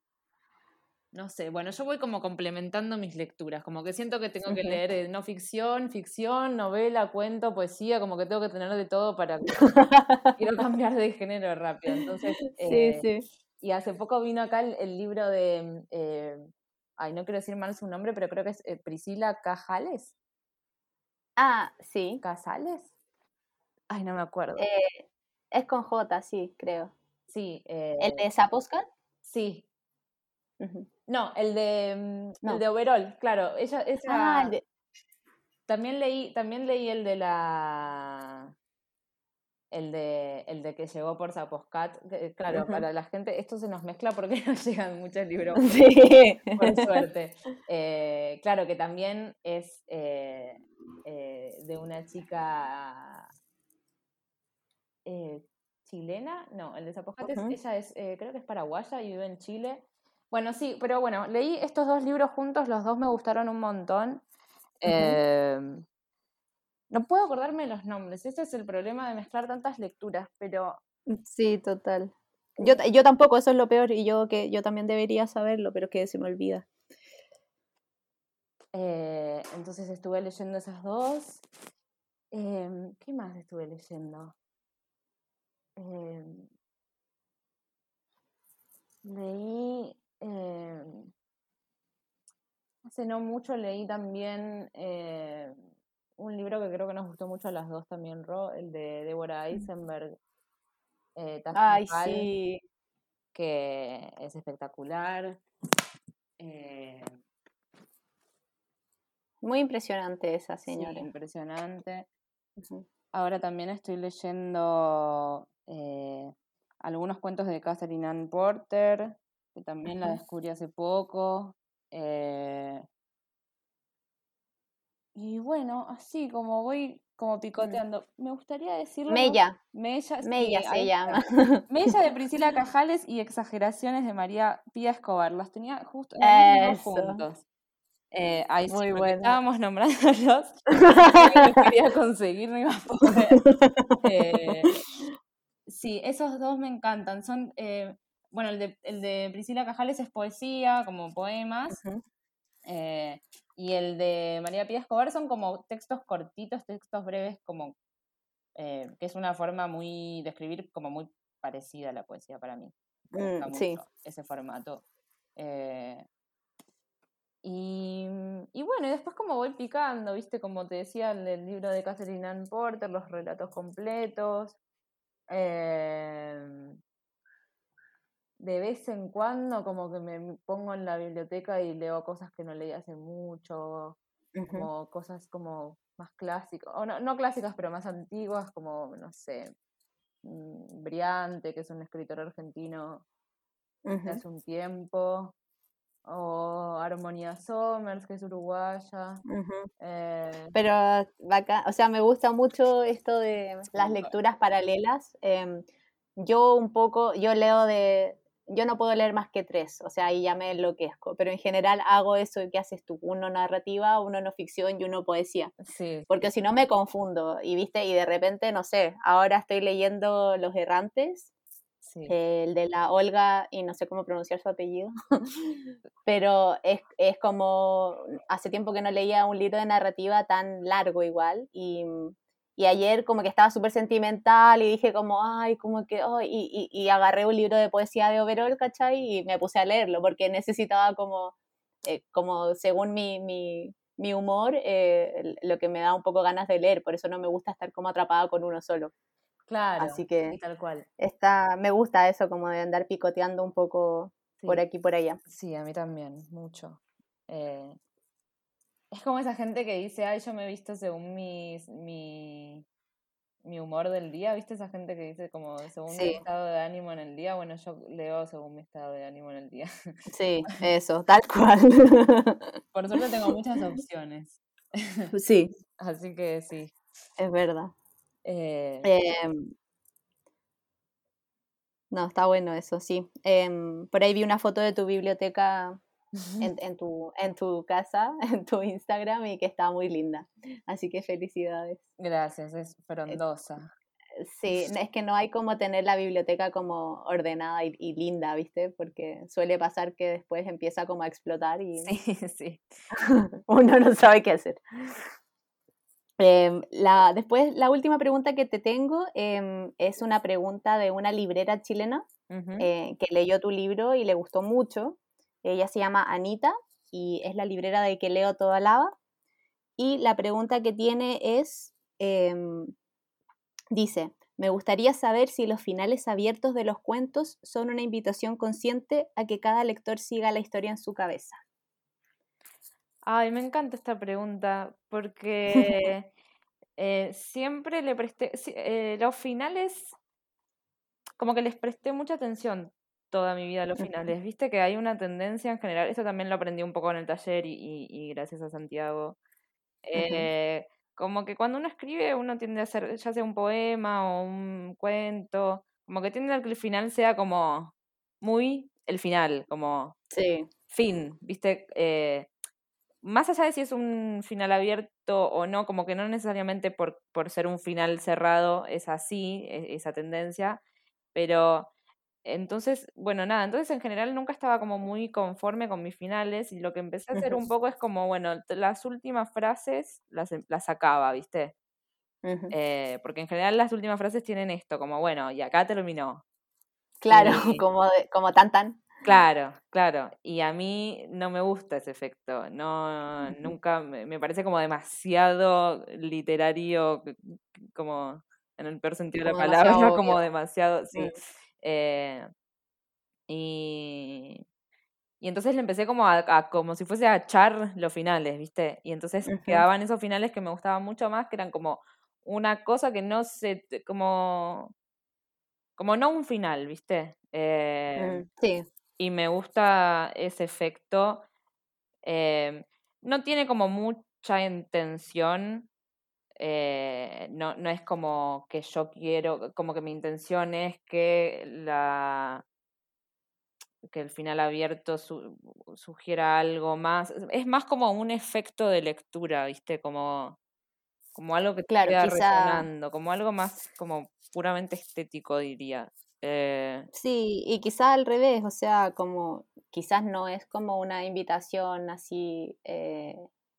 Speaker 2: no sé, bueno, yo voy como complementando mis lecturas, como que siento que tengo que leer eh, no ficción, ficción, novela, cuento, poesía, como que tengo que tener de todo para quiero cambiar de género rápido. Entonces,
Speaker 1: sí, eh, sí.
Speaker 2: Y hace poco vino acá el, libro de, eh, ay, no quiero decir mal su nombre, pero creo que es Priscila Cajales.
Speaker 1: Ah, sí.
Speaker 2: ¿Casales? Ay, no me acuerdo.
Speaker 1: es con J, sí, creo.
Speaker 2: Sí.
Speaker 1: ¿El de Zaposcat?
Speaker 2: Sí, no, el de, mm, el de Overall, claro. Ella, esa, ah, También leí, también leí el de la. El de, el de que llegó por Zaposcat. Claro, para la gente, esto se nos mezcla porque no llegan muchos libros.
Speaker 1: Sí.
Speaker 2: Por suerte. Eh, claro, que también es eh, eh, de una chica chilena. No, el de Zaposcat ella es, creo que es paraguaya y vive en Chile. Bueno, sí, pero bueno, leí estos dos libros juntos, los dos me gustaron un montón. Em, no puedo acordarme de los nombres, ese es el problema de mezclar tantas lecturas, pero...
Speaker 1: Mm, sí, total. Yo, yo tampoco, eso es lo peor, y yo que yo también debería saberlo, pero que se me olvida.
Speaker 2: Eh, entonces estuve leyendo esas dos. Em, ¿Qué más estuve leyendo? Em, leí Eh, hace no mucho leí también eh, un libro que creo que nos gustó mucho a las dos también, Ro, el de Deborah mm. Eisenberg.
Speaker 1: Eh, Ay, sí.
Speaker 2: Que es espectacular.
Speaker 1: Muy impresionante esa señora.
Speaker 2: impresionante. Ahora también estoy leyendo algunos cuentos de Catherine Ann Porter, que también la descubrí hace poco. Eh, y bueno, así como voy como picoteando. Me gustaría decirlo.
Speaker 1: Mella.
Speaker 2: Mella,
Speaker 1: Mella se llama.
Speaker 2: Mella de Priscila Cajales y Exageraciones de María Pía Escobar. Los tenía justo en juntos. Eh, ahí Muy bueno. Estábamos nombrándolos. no quería conseguir, no iba a poder. Eh, sí, esos dos me encantan. Son eh, bueno, el de, el de Priscila Cajales es poesía, como poemas. Eh, y el de María Pía Escobar son como textos cortitos, textos breves, como eh, que es una forma muy de escribir como muy parecida a la poesía para mí.
Speaker 1: Mm, sí.
Speaker 2: Ese formato. Eh, y, y, bueno, y después como voy picando, viste, como te decía, el, el libro de Catherine Ann Porter, los relatos completos. Eh, de vez en cuando como que me pongo en la biblioteca y leo cosas que no leí hace mucho, como cosas como más clásicas, o no, no, clásicas, pero más antiguas, como, no sé, mm, Briante, que es un escritor argentino de hace un tiempo, o Armonía Somers, que es uruguaya.
Speaker 1: Eh pero acá, o sea, me gusta mucho esto de las lecturas paralelas. Em, yo un poco, yo leo de, yo no puedo leer más que tres, o sea, ahí ya me enloquezco, pero en general hago eso que haces tú, uno narrativa, uno no ficción y uno poesía.
Speaker 2: Sí.
Speaker 1: Porque si no me confundo y viste, y de repente, no sé, ahora estoy leyendo Los Errantes, el de la Olga, y no sé cómo pronunciar su apellido, pero es, es como, hace tiempo que no leía un libro de narrativa tan largo igual, y y ayer como que estaba súper sentimental y dije como, ay, como que, oh, y, y, agarré un libro de poesía de Overall, ¿cachai? Y me puse a leerlo porque necesitaba como, eh, como según mi, mi, mi humor, eh, lo que me da un poco ganas de leer, por eso no me gusta estar como atrapada con uno solo.
Speaker 2: Claro,
Speaker 1: Así que
Speaker 2: tal cual.
Speaker 1: Está, me gusta eso como de andar picoteando un poco por aquí por allá.
Speaker 2: Sí, a mí también, mucho. Eh, es como esa gente que dice, ay, yo me he visto según mis, mi, mi humor del día, ¿viste? Esa gente que dice como según mi estado de ánimo en el día. Bueno, yo leo según mi estado de ánimo en el día.
Speaker 1: Sí, eso, tal cual.
Speaker 2: Por suerte tengo muchas opciones.
Speaker 1: Sí.
Speaker 2: Así que sí.
Speaker 1: Es verdad.
Speaker 2: Eh...
Speaker 1: Em, no, está bueno eso, sí. Em, por ahí vi una foto de tu biblioteca en, tu, en tu casa, en tu Instagram y que está muy linda. Así que felicidades.
Speaker 2: Gracias, es frondosa.
Speaker 1: Sí, es que no hay como tener la biblioteca como ordenada y, linda, ¿viste? Porque suele pasar que después empieza como a explotar y
Speaker 2: sí, sí.
Speaker 1: uno no sabe qué hacer. Em, la, después, la última pregunta que te tengo em, es una pregunta de una librera chilena eh, que leyó tu libro y le gustó mucho ella se llama Anita y es la librera de que leo toda lava. Y la pregunta que tiene es, em, dice, me gustaría saber si los finales abiertos de los cuentos son una invitación consciente a que cada lector siga la historia en su cabeza.
Speaker 2: Ay, me encanta esta pregunta porque eh, siempre le presté, eh, los finales, como que les presté mucha atención toda mi vida los finales. Viste que hay una tendencia en general, esto también lo aprendí un poco en el taller y, gracias a Santiago. Eh, como que cuando uno escribe, uno tiende a hacer ya sea un poema o un cuento, como que tiende a que el final sea como muy el final, como
Speaker 1: sí.
Speaker 2: fin, ¿viste? Eh, más allá de si es un final abierto o no, como que no necesariamente por, por ser un final cerrado es así, e, esa tendencia, pero entonces, bueno, nada, entonces en general nunca estaba como muy conforme con mis finales y lo que empecé a hacer un poco es como, bueno, las últimas frases las, em, las sacaba, ¿viste? Eh, porque en general las últimas frases tienen esto, como, bueno, y acá terminó.
Speaker 1: Claro, como, como tan tan.
Speaker 2: Claro, claro. Y a mí no me gusta ese efecto. No, nunca me, parece como demasiado literario, como en el peor sentido de la palabra, como demasiado, sí. Eh, y, y entonces le empecé como a, como si fuese a echar los finales, ¿viste? Y entonces quedaban esos finales que me gustaban mucho más, que eran como una cosa que no se, como, como no un final, ¿viste? Eh,
Speaker 1: mm, sí.
Speaker 2: Y me gusta ese efecto. Eh, no tiene como mucha intención. Eh, no, no es como que yo quiero, como que mi intención es que la que el final abierto sugiera algo más. Es más como un efecto de lectura, ¿viste? Como, como algo que te claro, queda resonando, como algo más como puramente estético, diría. Eh,
Speaker 1: sí, y quizá al revés, o sea, como quizás no es como una invitación así eh,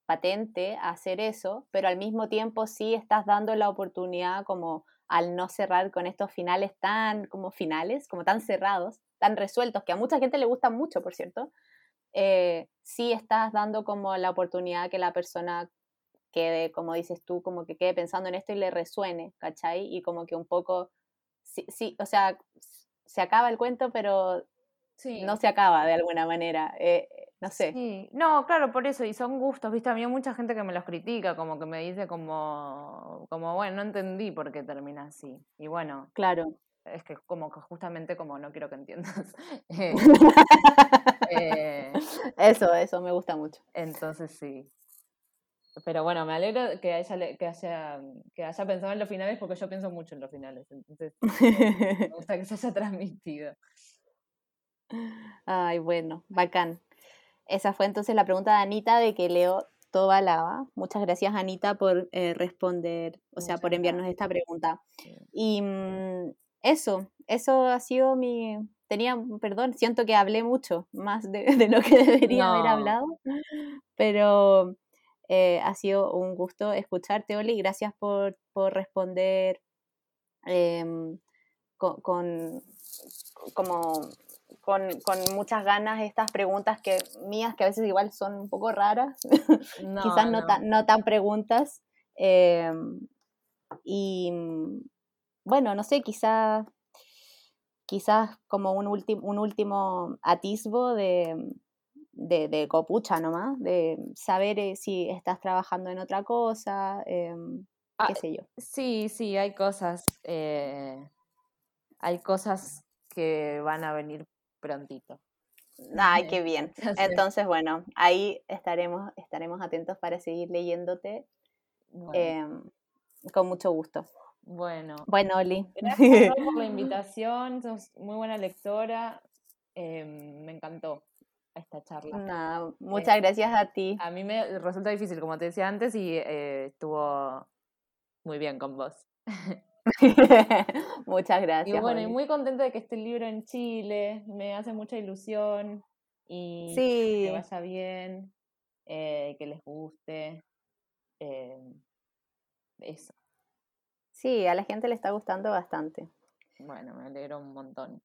Speaker 1: patente a hacer eso, pero al mismo tiempo sí estás dando la oportunidad como al no cerrar con estos finales tan como finales, como tan cerrados, tan resueltos, que a mucha gente le gustan mucho, por cierto, eh, sí estás dando como la oportunidad que la persona quede, como dices tú, como que quede pensando en esto y le resuene, ¿cachai? Y como que un poco sí, sí, o sea, se acaba el cuento, pero no se acaba de alguna manera. Eh, no sé.
Speaker 2: Sí. No, claro, por eso, y son gustos, viste, a mí hay mucha gente que me los critica, como que me dice como, como bueno, no entendí por qué termina así. Y bueno.
Speaker 1: Claro.
Speaker 2: Es que como que justamente como no quiero que entiendas. Eh,
Speaker 1: eh, eso, eso me gusta mucho.
Speaker 2: Entonces sí. Pero bueno, me alegro que haya, que, haya, que haya pensado en los finales porque yo pienso mucho en los finales. Entonces, me gusta que se haya transmitido.
Speaker 1: Ay, bueno, bacán. Esa fue entonces la pregunta de Anita de que Leo todo lava. Muchas gracias, Anita, por eh, responder, o sea, por enviarnos esta pregunta. Y mm, eso, eso ha sido mi... Tenía, perdón, siento que hablé mucho más de, lo que debería haber hablado, pero eh, ha sido un gusto escucharte, Oli. Gracias por, responder em, con, como, con, muchas ganas estas preguntas que mías, que a veces igual son un poco raras, quizás no, Tan, no tan preguntas. Em, y bueno, no sé, quizás quizás como un, un último atisbo de, de, de copucha nomás, de saber eh, si estás trabajando en otra cosa, em, ah, qué sé yo.
Speaker 2: Sí, sí, hay cosas, eh, hay cosas que van a venir prontito.
Speaker 1: Ay, qué bien. Entonces, bueno, ahí estaremos, estaremos atentos para seguir leyéndote em, con mucho gusto.
Speaker 2: Bueno.
Speaker 1: Bueno, Oli.
Speaker 2: Gracias por la invitación, sos muy buena lectora, em, me encantó esta charla.
Speaker 1: muchas gracias a ti.
Speaker 2: A mí me resulta difícil, como te decía antes, y eh, estuvo muy bien con vos.
Speaker 1: muchas gracias.
Speaker 2: Y bueno, y muy contenta de que esté el libro en Chile, me hace mucha ilusión y que vaya bien, eh, que les guste. Eh, eso.
Speaker 1: Sí, a la gente le está gustando bastante.
Speaker 2: Bueno, me alegro un montón.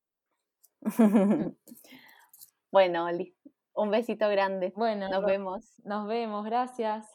Speaker 1: Bueno, Oli, un besito grande.
Speaker 2: Bueno,
Speaker 1: nos vemos.
Speaker 2: Nos vemos, gracias.